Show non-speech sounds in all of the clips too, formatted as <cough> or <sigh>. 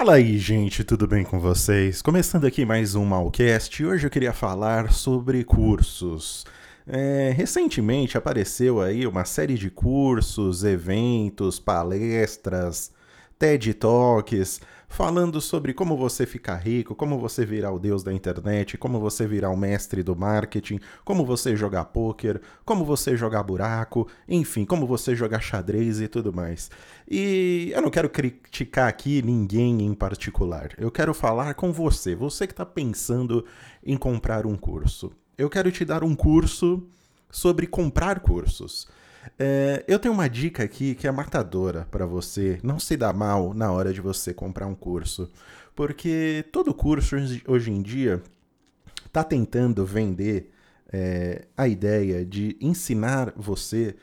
Fala aí, gente, tudo bem com vocês? Começando aqui mais um Malcast, hoje eu queria falar sobre cursos. É, recentemente apareceu aí uma série de cursos, eventos, palestras, TED Talks, falando sobre como você ficar rico, como você virar o deus da internet, como você virar o mestre do marketing, como você jogar poker, como você jogar buraco, enfim, como você jogar xadrez e tudo mais. E eu não quero criticar aqui ninguém em particular. Eu quero falar com você, você que está pensando em comprar um curso. Eu quero te dar um curso sobre comprar cursos. É, eu tenho uma dica aqui que é matadora para você não se dar mal na hora de você comprar um curso, porque todo curso hoje em dia está tentando vender é, a ideia de ensinar você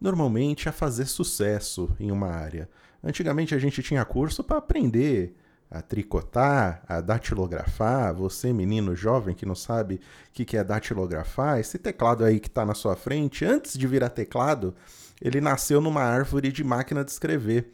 normalmente a fazer sucesso em uma área. Antigamente a gente tinha curso para aprender a tricotar, a datilografar. Você, menino jovem que não sabe o que é datilografar, esse teclado aí que está na sua frente, antes de virar teclado, ele nasceu numa árvore de máquina de escrever,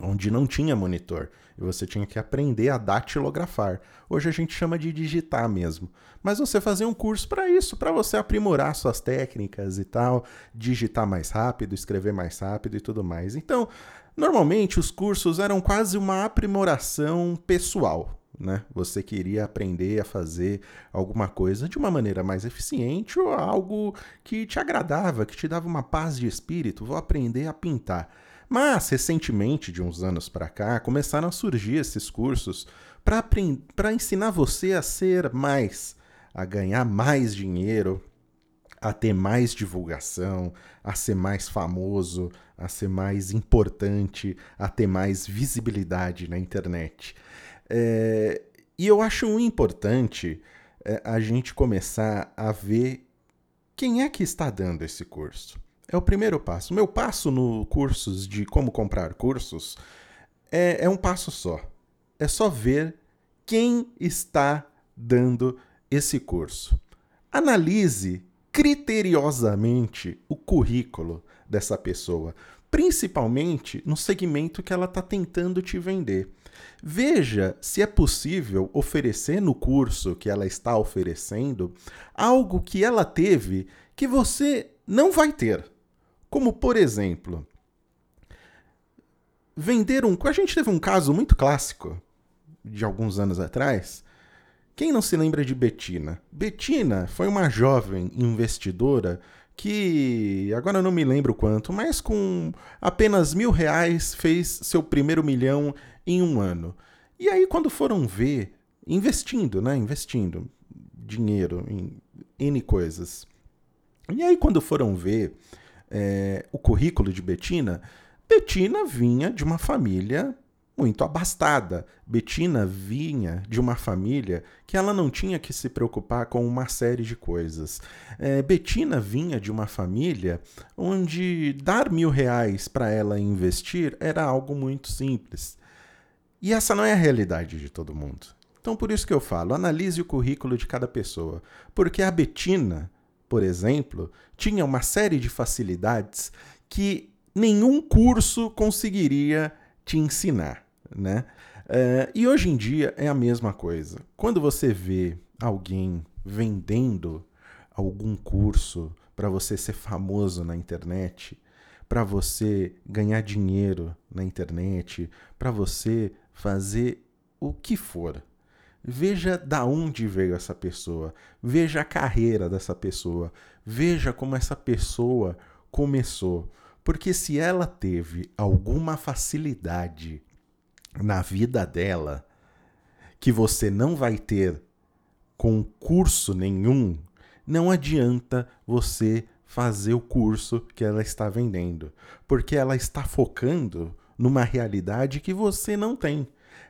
onde não tinha monitor. E você tinha que aprender a datilografar. Hoje a gente chama de digitar mesmo. Mas você fazia um curso para isso, para você aprimorar suas técnicas e tal, digitar mais rápido, escrever mais rápido e tudo mais. Então, Normalmente os cursos eram quase uma aprimoração pessoal, né? Você queria aprender a fazer alguma coisa de uma maneira mais eficiente ou algo que te agradava, que te dava uma paz de espírito. Vou aprender a pintar. Mas recentemente, de uns anos para cá, começaram a surgir esses cursos para ensinar você a ser mais, a ganhar mais dinheiro, a ter mais divulgação, a ser mais famoso, a ser mais importante, a ter mais visibilidade na internet. É, e eu acho importante é, a gente começar a ver quem é que está dando esse curso. É o primeiro passo. Meu passo no cursos de como comprar cursos é, é um passo só. É só ver quem está dando esse curso. Analise criteriosamente o currículo dessa pessoa, principalmente no segmento que ela está tentando te vender. Veja se é possível oferecer no curso que ela está oferecendo algo que ela teve que você não vai ter. Como, por exemplo, vender um. A gente teve um caso muito clássico de alguns anos atrás quem não se lembra de Betina? Betina foi uma jovem investidora que agora não me lembro quanto, mas com apenas mil reais fez seu primeiro milhão em um ano. E aí, quando foram ver, investindo, né? Investindo dinheiro em N coisas. E aí, quando foram ver é, o currículo de Betina, Betina vinha de uma família muito abastada. Betina vinha de uma família que ela não tinha que se preocupar com uma série de coisas. É, Betina vinha de uma família onde dar mil reais para ela investir era algo muito simples. E essa não é a realidade de todo mundo. Então, por isso que eu falo, analise o currículo de cada pessoa. Porque a Betina, por exemplo, tinha uma série de facilidades que nenhum curso conseguiria te ensinar né? É, e hoje em dia é a mesma coisa. Quando você vê alguém vendendo algum curso para você ser famoso na internet, para você ganhar dinheiro na internet, para você fazer o que for. Veja da onde veio essa pessoa, veja a carreira dessa pessoa, veja como essa pessoa começou. Porque se ela teve alguma facilidade na vida dela que você não vai ter com curso nenhum, não adianta você fazer o curso que ela está vendendo, porque ela está focando numa realidade que você não tem.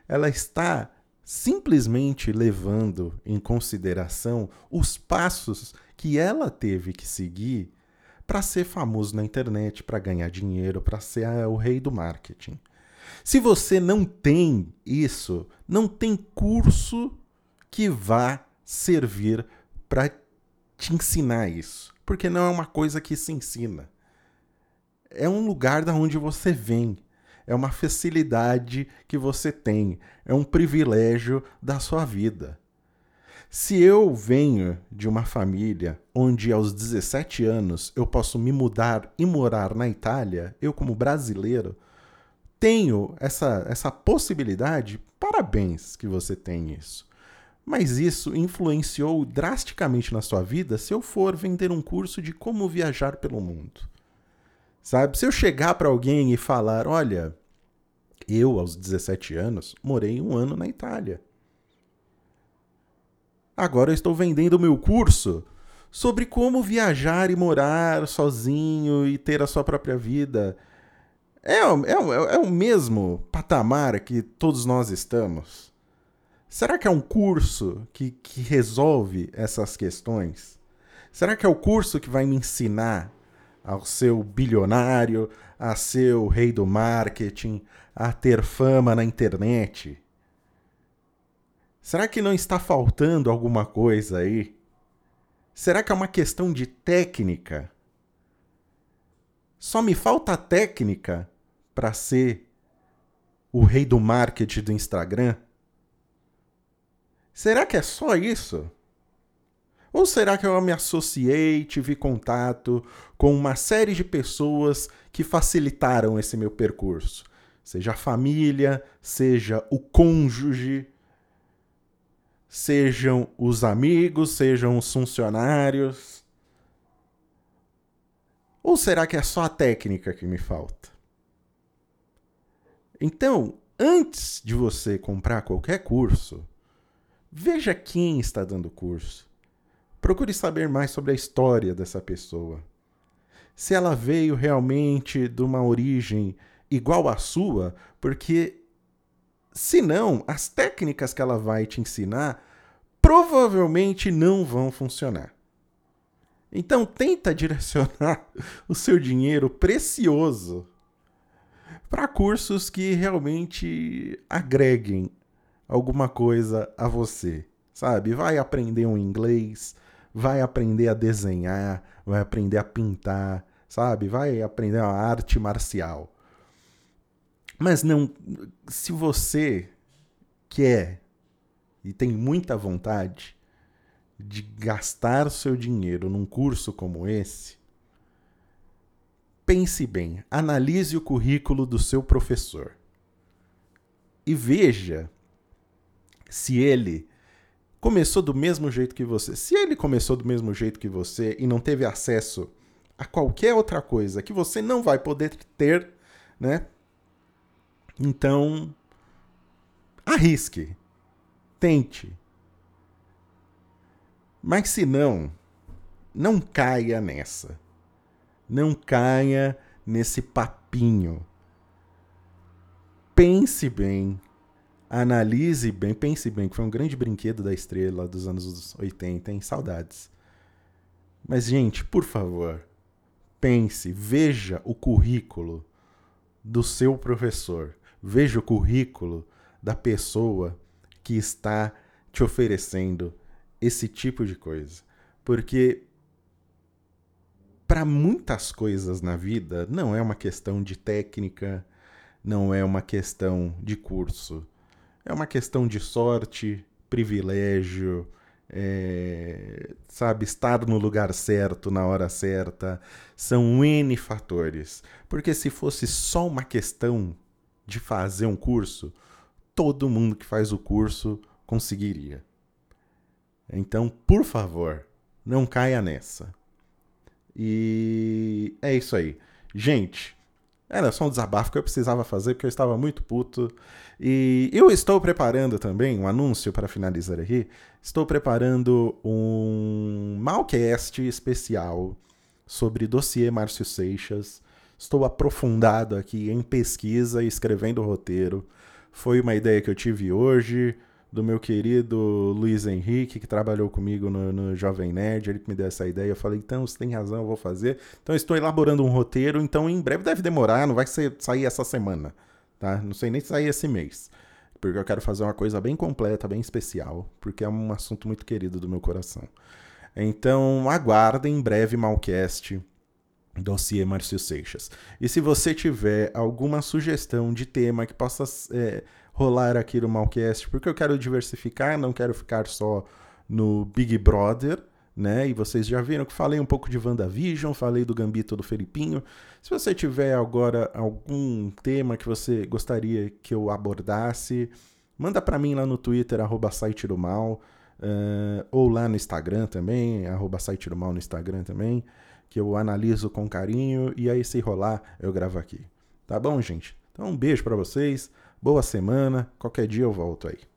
Ela está simplesmente levando em consideração os passos que ela teve que seguir para ser famoso na internet, para ganhar dinheiro, para ser o rei do marketing. Se você não tem isso, não tem curso que vá servir para te ensinar isso, porque não é uma coisa que se ensina. É um lugar da onde você vem. é uma facilidade que você tem, é um privilégio da sua vida. Se eu venho de uma família onde aos 17 anos eu posso me mudar e morar na Itália, eu como brasileiro tenho essa, essa possibilidade, parabéns que você tem isso. Mas isso influenciou drasticamente na sua vida se eu for vender um curso de como viajar pelo mundo. Sabe? Se eu chegar para alguém e falar, olha, eu aos 17 anos morei um ano na Itália. Agora eu estou vendendo meu curso sobre como viajar e morar sozinho e ter a sua própria vida. É, é, é, é o mesmo patamar que todos nós estamos. Será que é um curso que, que resolve essas questões? Será que é o curso que vai me ensinar ao seu bilionário, a ser o rei do marketing, a ter fama na internet? Será que não está faltando alguma coisa aí? Será que é uma questão de técnica? Só me falta técnica para ser o rei do marketing do Instagram? Será que é só isso? Ou será que eu me associei, tive contato com uma série de pessoas que facilitaram esse meu percurso? Seja a família, seja o cônjuge, sejam os amigos, sejam os funcionários. Ou será que é só a técnica que me falta? Então, antes de você comprar qualquer curso, veja quem está dando curso. Procure saber mais sobre a história dessa pessoa. Se ela veio realmente de uma origem igual à sua, porque senão as técnicas que ela vai te ensinar provavelmente não vão funcionar. Então tenta direcionar <laughs> o seu dinheiro precioso para cursos que realmente agreguem alguma coisa a você, sabe? Vai aprender um inglês, vai aprender a desenhar, vai aprender a pintar, sabe? Vai aprender uma arte marcial. Mas não, se você quer e tem muita vontade de gastar seu dinheiro num curso como esse, pense bem, analise o currículo do seu professor e veja se ele começou do mesmo jeito que você. Se ele começou do mesmo jeito que você e não teve acesso a qualquer outra coisa que você não vai poder ter, né? Então, arrisque. Tente. Mas se não, não caia nessa. Não caia nesse papinho. Pense bem analise bem, pense bem, que foi um grande brinquedo da estrela dos anos 80, hein? Saudades. Mas, gente, por favor, pense, veja o currículo do seu professor, veja o currículo da pessoa que está te oferecendo esse tipo de coisa. Porque para muitas coisas na vida não é uma questão de técnica, não é uma questão de curso é uma questão de sorte, privilégio, é, sabe, estar no lugar certo, na hora certa. São N fatores. Porque se fosse só uma questão de fazer um curso, todo mundo que faz o curso conseguiria. Então, por favor, não caia nessa. E é isso aí. Gente, era só um desabafo que eu precisava fazer porque eu estava muito puto. E eu estou preparando também um anúncio para finalizar aqui. Estou preparando um Malcast especial sobre dossiê Márcio Seixas. Estou aprofundado aqui em pesquisa e escrevendo roteiro. Foi uma ideia que eu tive hoje do meu querido Luiz Henrique, que trabalhou comigo no, no, Jovem Nerd, ele que me deu essa ideia. Eu falei, então você tem razão, eu vou fazer. Então estou elaborando um roteiro, então em breve deve demorar, não vai ser, sair essa semana, tá? Não sei nem se sair esse mês. Porque eu quero fazer uma coisa bem completa, bem especial, porque é um assunto muito querido do meu coração. Então aguardem em breve Malcast Dossiê Márcio Seixas. E se você tiver alguma sugestão de tema que possa é, rolar aqui no Malcast, porque eu quero diversificar, não quero ficar só no Big Brother, né? E vocês já viram que falei um pouco de WandaVision, falei do Gambito do Felipinho. Se você tiver agora algum tema que você gostaria que eu abordasse, manda para mim lá no Twitter, arroba site do mal, uh, ou lá no Instagram também, arroba site do mal no Instagram também que eu analiso com carinho e aí se rolar eu gravo aqui. Tá bom, gente? Então um beijo para vocês, boa semana, qualquer dia eu volto aí.